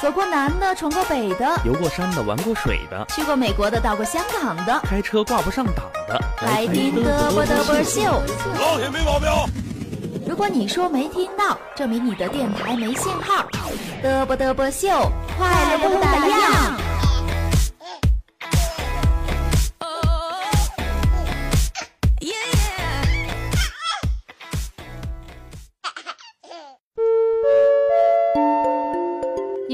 走过南的，闯过北的，游过山的，玩过水的，去过美国的，到过香港的，开车挂不上档的，来听嘚啵嘚啵秀。老铁没毛病。如果你说没听到，证明你的电台没信号。嘚啵嘚啵秀，快乐不打烊。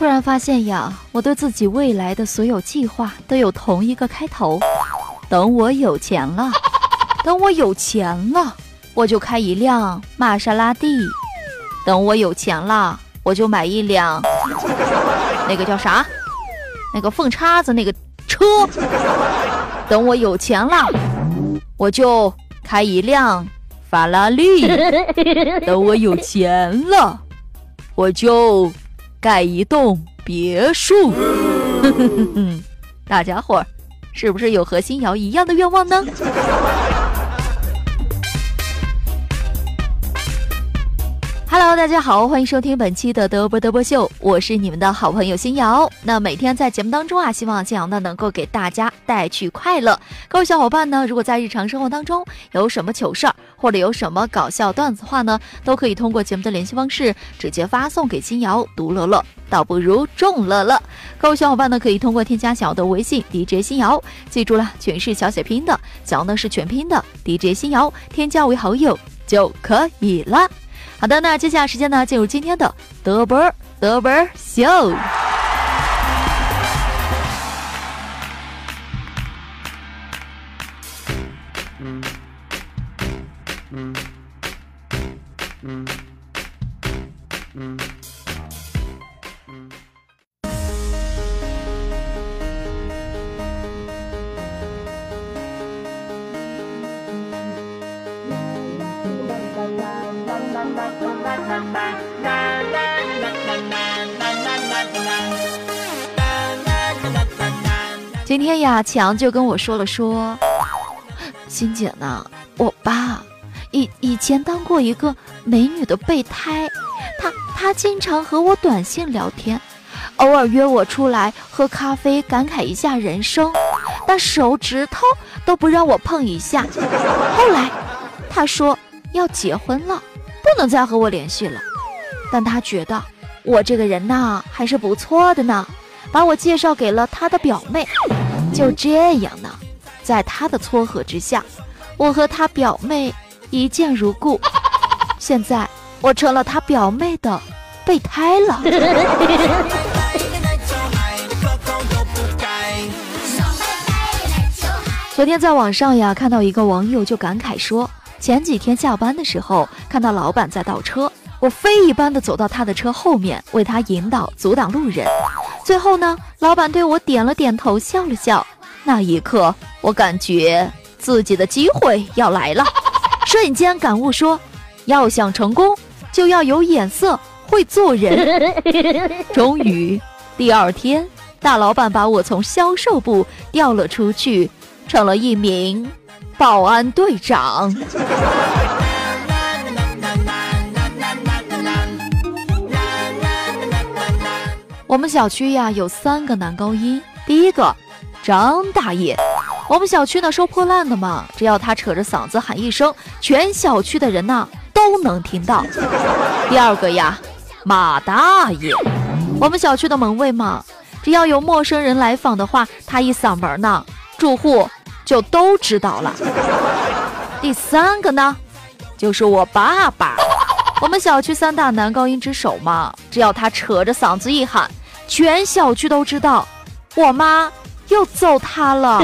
突然发现呀，我对自己未来的所有计划都有同一个开头。等我有钱了，等我有钱了，我就开一辆玛莎拉蒂。等我有钱了，我就买一辆 那个叫啥？那个缝叉子那个车。等我有钱了，我就开一辆法拉利。等我有钱了，我就。盖一栋别墅，大家伙儿是不是有和新瑶一样的愿望呢？？Hello，大家好，欢迎收听本期的德波德波秀，我是你们的好朋友新瑶。那每天在节目当中啊，希望新瑶呢能够给大家带去快乐。各位小伙伴呢，如果在日常生活当中有什么糗事儿，或者有什么搞笑段子话呢，都可以通过节目的联系方式直接发送给新瑶，独乐乐倒不如众乐乐。各位小伙伴呢，可以通过添加小的微信 DJ 新瑶，记住了，全是小写拼的，小呢是全拼的 DJ 新瑶，添加为好友就可以了。好的，那接下来时间呢，进入今天的德波德波秀。今天呀，强就跟我说了说，欣姐呢，我爸以以前当过一个美女的备胎，他他经常和我短信聊天，偶尔约我出来喝咖啡，感慨一下人生，但手指头都不让我碰一下。后来他说要结婚了，不能再和我联系了，但他觉得我这个人呐还是不错的呢。把我介绍给了他的表妹，就这样呢，在他的撮合之下，我和他表妹一见如故。现在我成了他表妹的备胎了。昨天在网上呀，看到一个网友就感慨说，前几天下班的时候看到老板在倒车，我飞一般的走到他的车后面，为他引导阻挡路人。最后呢，老板对我点了点头，笑了笑。那一刻，我感觉自己的机会要来了，瞬间感悟说：要想成功，就要有眼色，会做人。终于，第二天，大老板把我从销售部调了出去，成了一名保安队长。我们小区呀有三个男高音，第一个张大爷，我们小区呢收破烂的嘛，只要他扯着嗓子喊一声，全小区的人呐都能听到。第二个呀，马大爷，我们小区的门卫嘛，只要有陌生人来访的话，他一嗓门呢，住户就都知道了。第三个呢，就是我爸爸。我们小区三大男高音之首嘛，只要他扯着嗓子一喊，全小区都知道我妈又揍他了。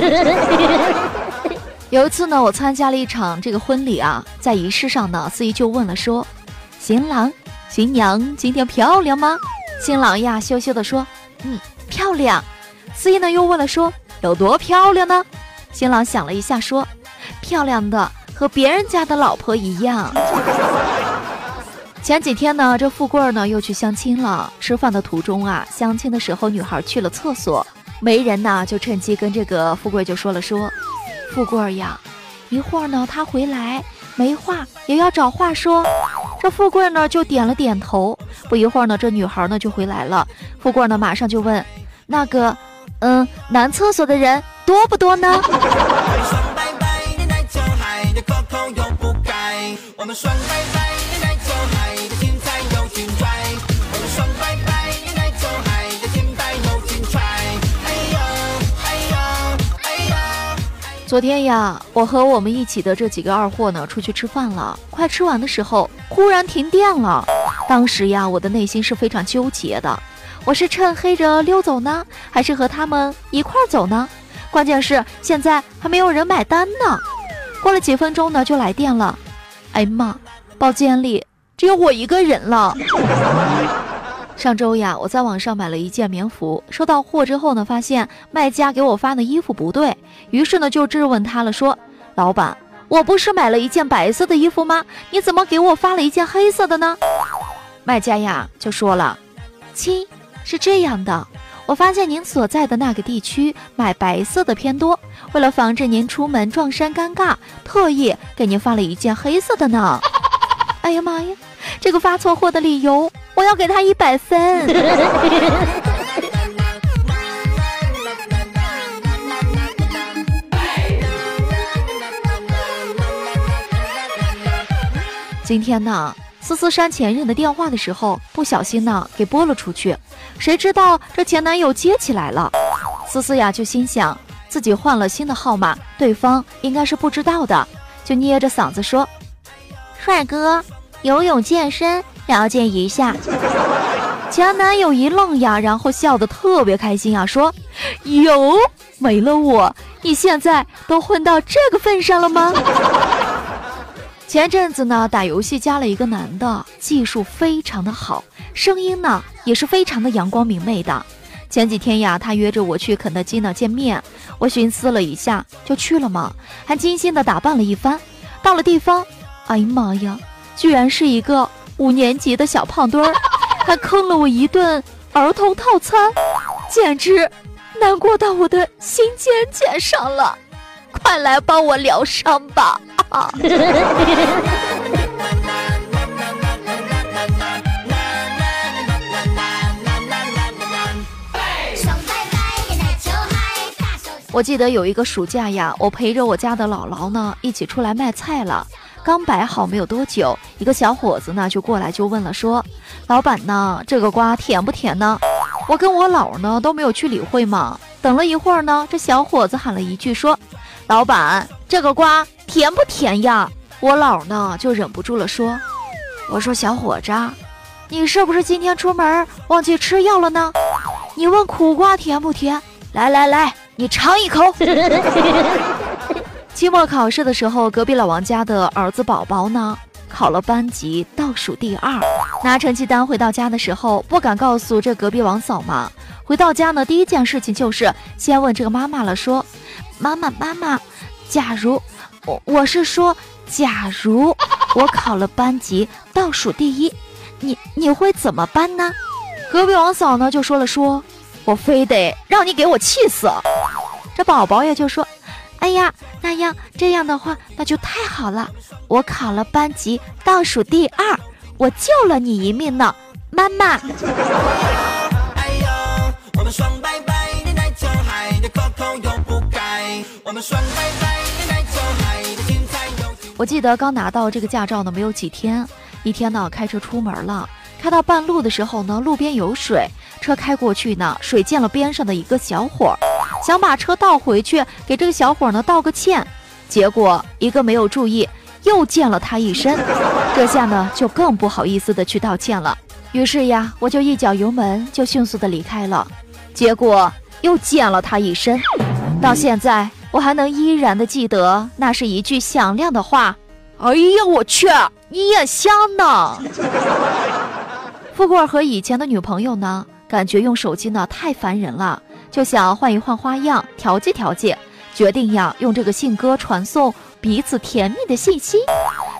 有一次呢，我参加了一场这个婚礼啊，在仪式上呢，司仪就问了说：“新郎新娘今天漂亮吗？”新郎呀羞羞的说：“嗯，漂亮。”司仪呢又问了说：“有多漂亮呢？”新郎想了一下说：“漂亮的和别人家的老婆一样。”前几天呢，这富贵呢又去相亲了。吃饭的途中啊，相亲的时候女孩去了厕所，媒人呢就趁机跟这个富贵就说了说：“富贵呀，一会儿呢他回来，没话也要找话说。”这富贵呢就点了点头。不一会儿呢，这女孩呢就回来了。富贵呢马上就问：“那个，嗯，男厕所的人多不多呢？”昨天呀，我和我们一起的这几个二货呢，出去吃饭了。快吃完的时候，忽然停电了。当时呀，我的内心是非常纠结的。我是趁黑着溜走呢，还是和他们一块走呢？关键是现在还没有人买单呢。过了几分钟呢，就来电了。哎妈，包间里只有我一个人了。上周呀，我在网上买了一件棉服，收到货之后呢，发现卖家给我发的衣服不对，于是呢就质问他了，说：“老板，我不是买了一件白色的衣服吗？你怎么给我发了一件黑色的呢？”卖家呀就说了：“亲，是这样的，我发现您所在的那个地区买白色的偏多，为了防止您出门撞衫尴尬，特意给您发了一件黑色的呢。”哎呀妈呀，这个发错货的理由！我要给他一百分。今天呢，思思删前任的电话的时候，不小心呢给拨了出去，谁知道这前男友接起来了。思思呀就心想自己换了新的号码，对方应该是不知道的，就捏着嗓子说：“帅哥，游泳健身。”了解一下，前男友一愣呀，然后笑得特别开心啊，说：“有没了我，你现在都混到这个份上了吗？”前阵子呢，打游戏加了一个男的，技术非常的好，声音呢也是非常的阳光明媚的。前几天呀，他约着我去肯德基呢见面，我寻思了一下，就去了嘛，还精心的打扮了一番。到了地方，哎呀妈呀，居然是一个。五年级的小胖墩儿，还坑了我一顿儿童套餐，简直难过到我的心尖尖上了！快来帮我疗伤吧！啊！我记得有一个暑假呀，我陪着我家的姥姥呢一起出来卖菜了。刚摆好没有多久，一个小伙子呢就过来就问了，说：“老板呢，这个瓜甜不甜呢？”我跟我姥呢都没有去理会嘛。等了一会儿呢，这小伙子喊了一句说：“老板，这个瓜甜不甜呀？”我姥呢就忍不住了说：“我说小伙子，你是不是今天出门忘记吃药了呢？你问苦瓜甜不甜？来来来，你尝一口。”期末考试的时候，隔壁老王家的儿子宝宝呢，考了班级倒数第二。拿成绩单回到家的时候，不敢告诉这隔壁王嫂嘛。回到家呢，第一件事情就是先问这个妈妈了，说：“妈妈，妈妈，假如我我是说，假如我考了班级倒数第一，你你会怎么办呢？”隔壁王嫂呢就说了，说：“我非得让你给我气死。”这宝宝也就说。哎呀，那样这样的话，那就太好了。我考了班级倒数第二，我救了你一命呢，妈妈。我记得刚拿到这个驾照呢，没有几天。一天呢，开车出门了，开到半路的时候呢，路边有水，车开过去呢，水溅了边上的一个小伙。想把车倒回去，给这个小伙呢道个歉，结果一个没有注意，又溅了他一身。这下呢，就更不好意思的去道歉了。于是呀，我就一脚油门就迅速的离开了。结果又溅了他一身。到现在，我还能依然的记得，那是一句响亮的话。哎呀，我去，你也香呢！富贵和以前的女朋友呢，感觉用手机呢太烦人了，就想换一换花样，调剂调剂，决定呀用这个信鸽传送彼此甜蜜的信息。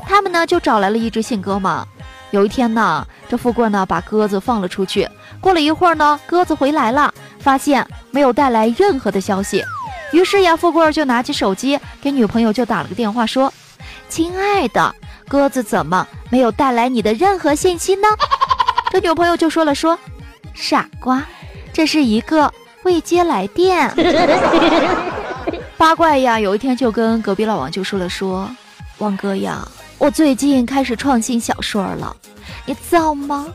他们呢就找来了一只信鸽嘛。有一天呢，这富贵呢把鸽子放了出去，过了一会儿呢，鸽子回来了，发现没有带来任何的消息。于是呀，富贵就拿起手机给女朋友就打了个电话，说：“亲爱的，鸽子怎么没有带来你的任何信息呢？” 这女朋友就说了：“说，傻瓜，这是一个未接来电。” 八怪呀，有一天就跟隔壁老王就说了：“说，王哥呀，我最近开始创新小说了，你造吗？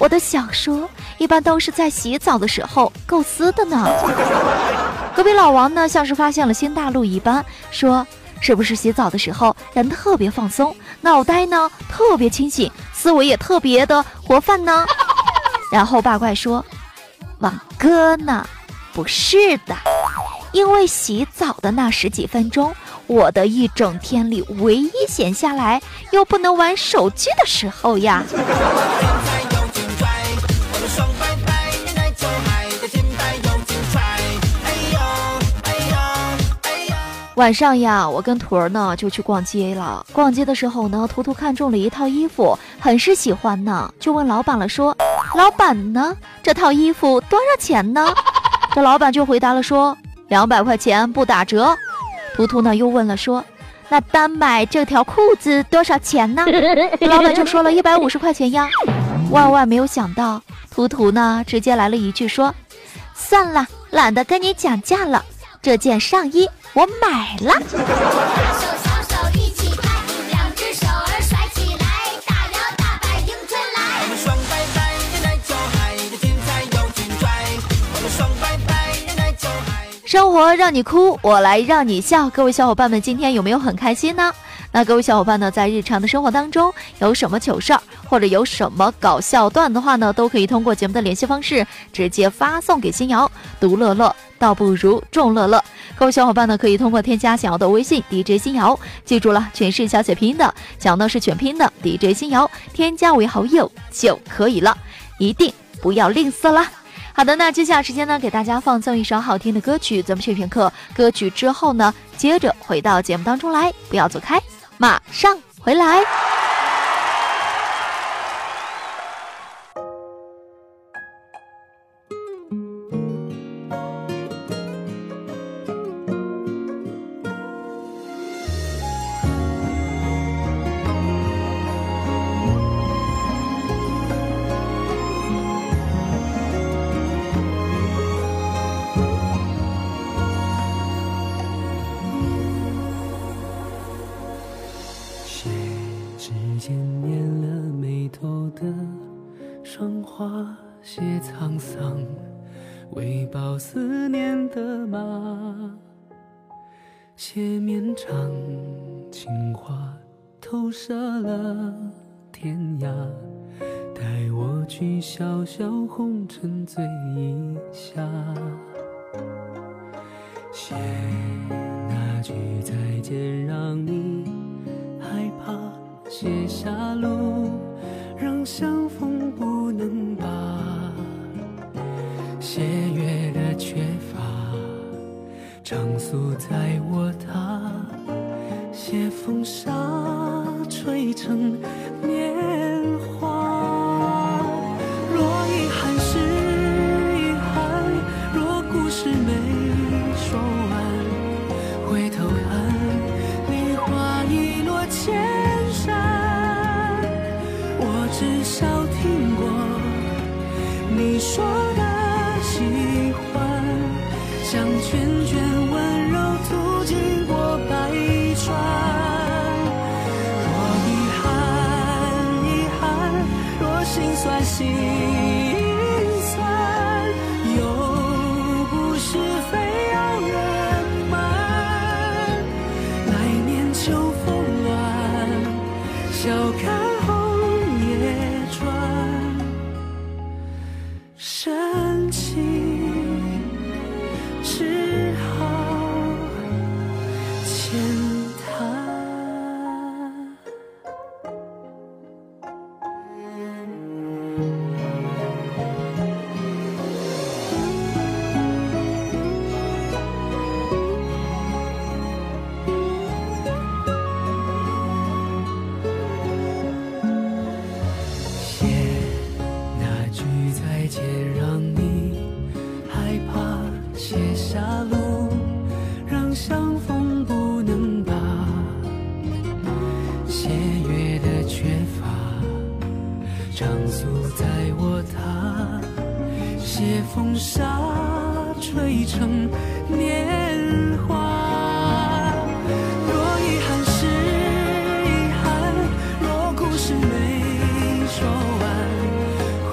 我的小说一般都是在洗澡的时候构思的呢。”隔壁老王呢，像是发现了新大陆一般，说：“是不是洗澡的时候人特别放松，脑袋呢特别清醒，思维也特别的活泛呢？” 然后八怪说：“王哥呢，不是的，因为洗澡的那十几分钟，我的一整天里唯一闲下来又不能玩手机的时候呀。”晚上呀，我跟徒儿呢就去逛街了。逛街的时候呢，图图看中了一套衣服，很是喜欢呢，就问老板了，说：“老板呢，这套衣服多少钱呢？” 这老板就回答了，说：“两百块钱不打折。”图图呢又问了，说：“那单买这条裤子多少钱呢？” 老板就说了一百五十块钱呀。万万没有想到，图图呢直接来了一句说：“算了，懒得跟你讲价了，这件上衣。”我买了。生活让你哭，我来让你笑。各位小伙伴们，今天有没有很开心呢？那各位小伙伴呢，在日常的生活当中有什么糗事儿，或者有什么搞笑段的话呢，都可以通过节目的联系方式直接发送给新瑶。独乐乐倒不如众乐乐。各位小伙伴呢，可以通过添加小瑶的微信 DJ 新瑶，记住了，全是小写拼音的，小呢是全拼的 DJ 新瑶，添加为好友就可以了，一定不要吝啬啦。好的，那接下来时间呢，给大家放送一首好听的歌曲，咱们去片刻歌曲之后呢，接着回到节目当中来，不要走开。马上回来。投射了天涯。带我去小小红尘醉一下。写那句再见，让你害怕。写下路，让相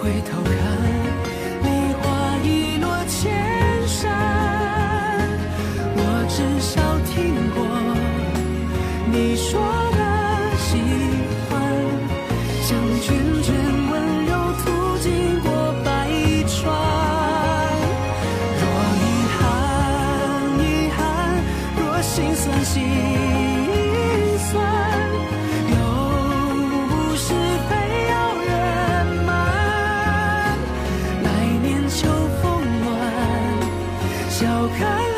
回头笑看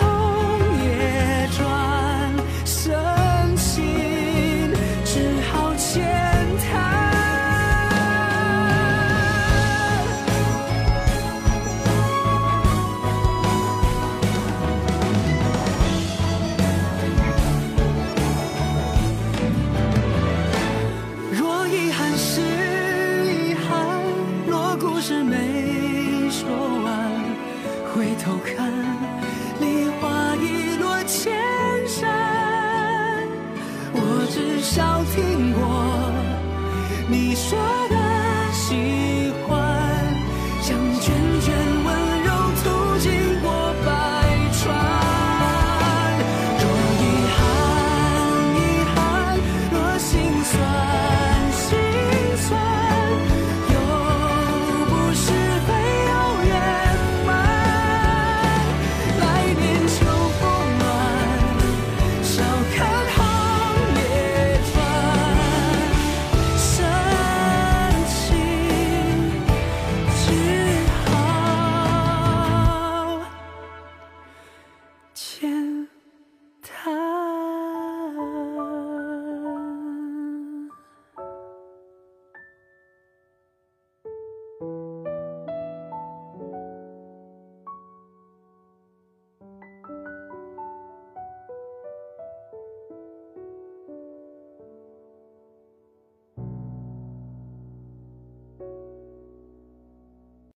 少听过你说